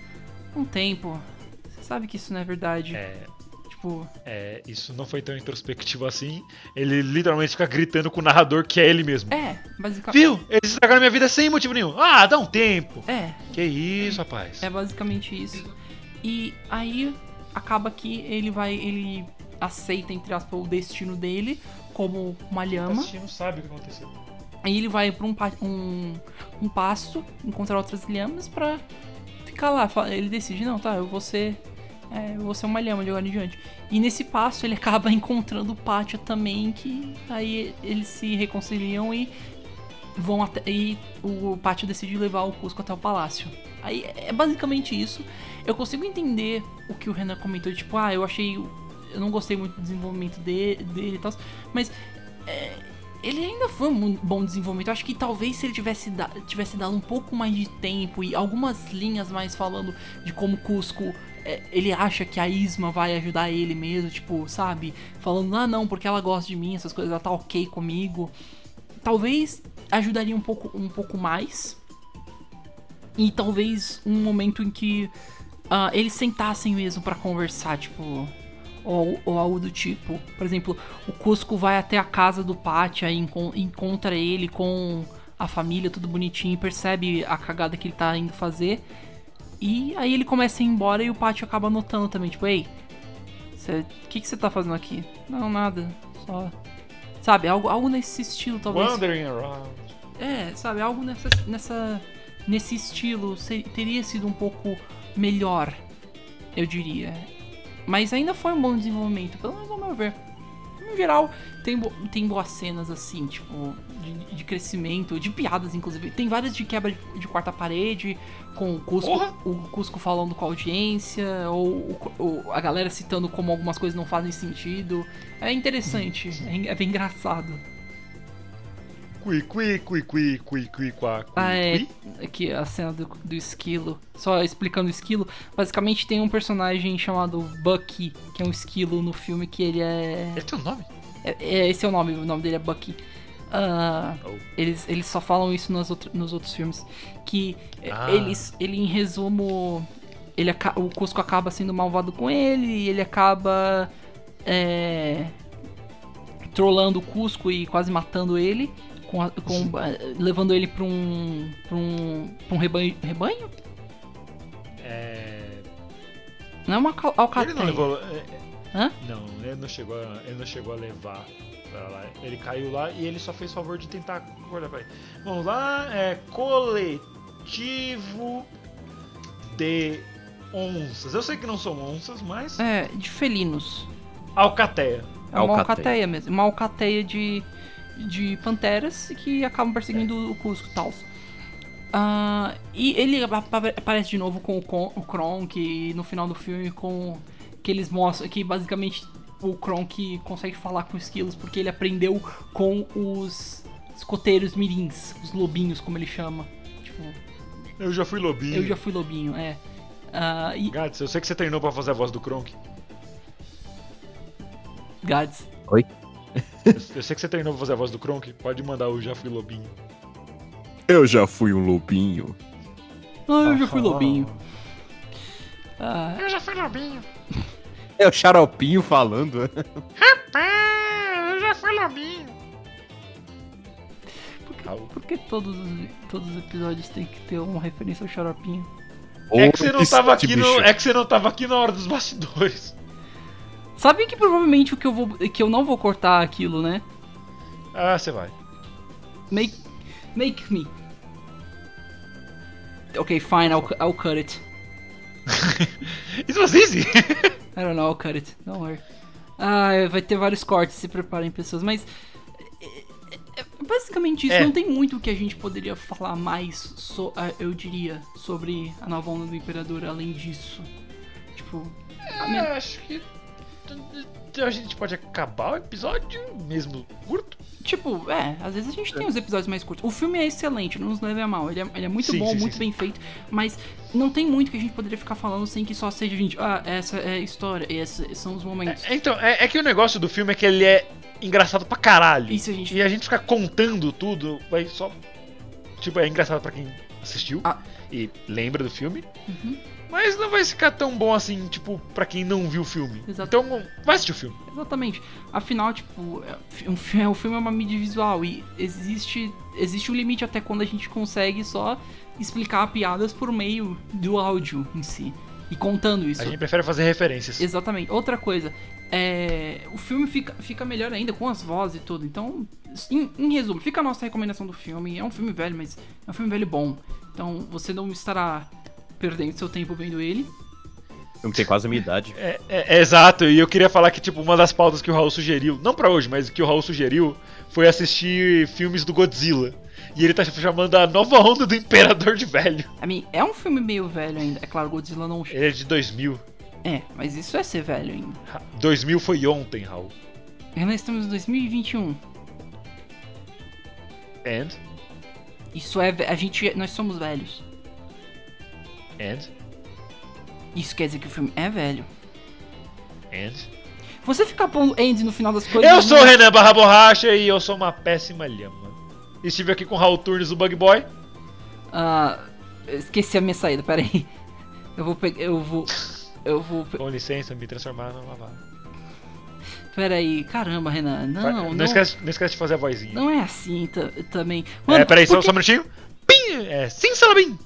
um tempo. Você sabe que isso não é verdade. É, Tipo, é, isso não foi tão introspectivo assim. Ele literalmente fica gritando com o narrador que é ele mesmo. é, basicamente. Viu? Eles estragaram minha vida sem motivo nenhum. Ah, dá um tempo. É, Que isso, rapaz. É basicamente isso. E aí acaba que ele vai. Ele aceita, entre aspas, o destino dele como uma Tá lhama. assistindo sabe o que aconteceu. Aí ele vai pra um, um, um pasto, encontrar outras lhamas pra ficar lá. Ele decide, não, tá, eu vou ser. é, eu vou ser uma lhama de agora em diante. E nesse passo ele acaba encontrando o Pátia também, que aí eles se reconciliam e vão até. E o Pátio decide levar o Cusco até o palácio. Aí é basicamente isso. Eu consigo entender o que o Renan comentou, tipo, ah, eu achei. Eu não gostei muito do desenvolvimento de- dele e tal. Mas é, ele ainda foi um bom desenvolvimento. Eu acho que talvez se ele tivesse, da- tivesse dado um pouco mais de tempo e algumas linhas mais falando de como Cusco. é, ele acha que a Isma vai ajudar ele mesmo, tipo, sabe? Falando, ah, não, porque ela gosta de mim, essas coisas, ela tá ok comigo. Talvez ajudaria um pouco, um pouco mais. E talvez um momento em que ah, eles sentassem mesmo pra conversar, tipo. Ou, ou algo do tipo. Por exemplo, o Cusco vai até a casa do Pátia e encon- encontra ele com a família, tudo bonitinho, e percebe a cagada que ele tá indo fazer. E aí ele começa a ir embora e o Pátia acaba notando também, tipo, ei, o que, que você tá fazendo aqui? Não, nada, só. Sabe, algo, algo nesse estilo, talvez. Wandering around. É, sabe, algo nessa, nessa nesse estilo teria sido um pouco melhor, eu diria. Mas ainda foi um bom desenvolvimento, pelo menos ao meu ver. No geral, tem, bo- tem boas cenas assim, tipo, de, de crescimento, de piadas, inclusive. Tem várias de quebra de, de quarta parede, com o Cusco, Porra! o Cusco falando com a audiência, ou, o- o- a galera citando como algumas coisas não fazem sentido. É interessante, é, en- é bem engraçado. Cui, cui, cui, cui, cui, cui, quá, cui, Ah, é. Aqui a cena do, do esquilo. Só explicando o esquilo. Basicamente tem um personagem chamado Bucky, que é um esquilo no filme que ele é. Ele tem um nome? é- é- esse é o nome, o nome dele é Bucky. Ah, Oh. eles, eles só falam isso nas outro- nos outros filmes. Que é, Ah. eles, ele em resumo. Ele, o Cusco acaba sendo malvado com ele e ele acaba. É, trollando o Cusco e quase matando ele. Com, a- com- eh, levando ele pra um. pra um. pra um rebanho. Rebanho? É... Não é uma cal- Ele não levou. é, é, Hã? Não, ele não chegou a, ele não chegou a levar pra lá. Ele caiu lá e ele só fez favor de tentar acordar pra ele. Vamos lá, é coletivo de onças. Eu sei que não são onças, mas É, de felinos. alcateia. É uma Alcateia. alcateia mesmo. Uma alcateia de, de panteras que acabam perseguindo o Cusco e tal. Ah, e ele apa- aparece de novo com o, Con, o Kronk no final do filme com que eles mostram que basicamente o Kronk consegue falar com esquilos porque ele aprendeu com os escoteiros mirins, os lobinhos como ele chama. Tipo, Eu já fui lobinho. eu já fui lobinho, é. Ah, e Gats, eu sei que você treinou pra fazer a voz do Kronk. Gads. Oi? Eu, eu sei que você treinou pra fazer a voz do Kronk. Pode mandar o já fui lobinho. Eu já fui um lobinho. Ah, eu já fui lobinho. Ah, Eu já fui lobinho. É o xaropinho falando. eu já fui lobinho. Por que todos, os- todos os episódios tem que ter uma referência ao xaropinho? É que você não tava aqui no, é que você não tava aqui na hora dos bastidores. Sabe que provavelmente o que eu vou que eu não vou cortar aquilo, né? Ah, você vai. Make make me. Ok, fine, I'll, I'll cut it. It was easy. I don't know, I'll cut it. Don't worry. Ah, vai ter vários cortes, se preparem pessoas, mas. é, é, é basicamente isso, É. não tem muito que a gente poderia falar mais, so- ah, eu diria, sobre a nova onda do Imperador além disso. Tipo. a minha- É, acho que a gente pode acabar o episódio, mesmo curto. Tipo, é, às vezes a gente tem os episódios mais curtos. O filme é excelente, não nos leve a mal. Ele é, ele é muito Sim, bom, sim, muito sim, bem feito, mas não tem muito que a gente poderia ficar falando sem que só seja gente. Ah, essa é a história, esses são os momentos. É, então, é, é que o negócio do filme é que ele é engraçado pra caralho. Isso a gente. E a gente ficar contando tudo vai só. Tipo, é engraçado pra quem assistiu Ah. e lembra do filme. Uhum. Mas não vai ficar tão bom assim, tipo, pra quem não viu o filme. Exato. Então, vai assistir o filme. Exatamente. Afinal, tipo, é um o filme é uma mídia visual e existe, existe um limite até quando a gente consegue só explicar piadas por meio do áudio em si. E contando isso. A gente prefere fazer referências. Exatamente. Outra coisa, é, o filme fica, fica melhor ainda com as vozes e tudo. Então, em, em resumo, fica a nossa recomendação do filme. É um filme velho, mas é um filme velho bom. Então, você não estará perdendo seu tempo vendo ele. O filme tem quase a minha idade. É, é- é exato, e eu queria falar que, tipo, uma das pautas que o Raul sugeriu, não pra hoje, mas que o Raul sugeriu, foi assistir filmes do Godzilla. E ele tá chamando a nova onda do Imperador de Velho. I mean, é um filme meio velho ainda. É claro, Godzilla não. Ele é de 2000. É, mas isso é ser velho ainda. Ra- 2000 foi ontem, Raul. E nós estamos em 2021. And? Isso é. A gente. Nós somos velhos. And? Isso quer dizer que o filme é velho. And? Você ficar pondo end no final das coisas. Eu sou o Renan Barra Borracha e eu sou uma péssima lhama. Estive aqui com o Raul Turnes, o Bug Boy. Ah. esqueci a minha saída, peraí. Eu vou pegar. Eu vou. Eu vou. Com licença, me transformar numa vaca. Peraí. Caramba, Renan. Não, Vai- não. não, esquece, não esquece de fazer a vozinha. Não é assim ta- também. é, peraí, por só, só um minutinho. Pim! É, sim, Salabim!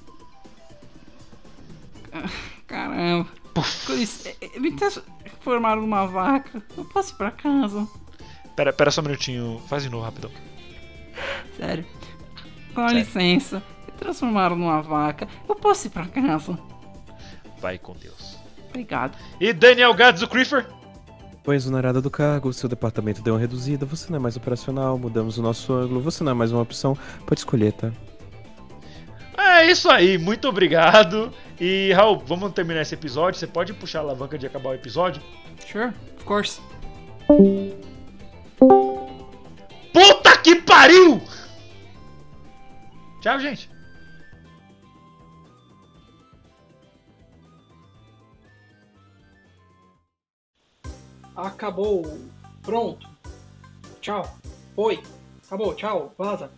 Caramba. Com lic- eh, eh, Me transformaram numa vaca. Eu posso ir pra casa. Pera, pera só um minutinho, faz de novo, rapidão. Sério. Com licença. Me transformaram numa vaca. Eu posso ir pra casa. Vai com Deus. Obrigado. E Daniel Gads, o Creeper? Exonerada do cargo, seu departamento deu uma reduzida, você não é mais operacional, mudamos o nosso ângulo, você não é mais uma opção, pode escolher, tá? É isso aí, muito obrigado. E Raul, vamos terminar esse episódio. Você pode puxar a alavanca de acabar o episódio? Sure, of course. Puta que pariu! Tchau, gente. Acabou. Pronto. Tchau. Oi. Acabou. Tchau. Vaza.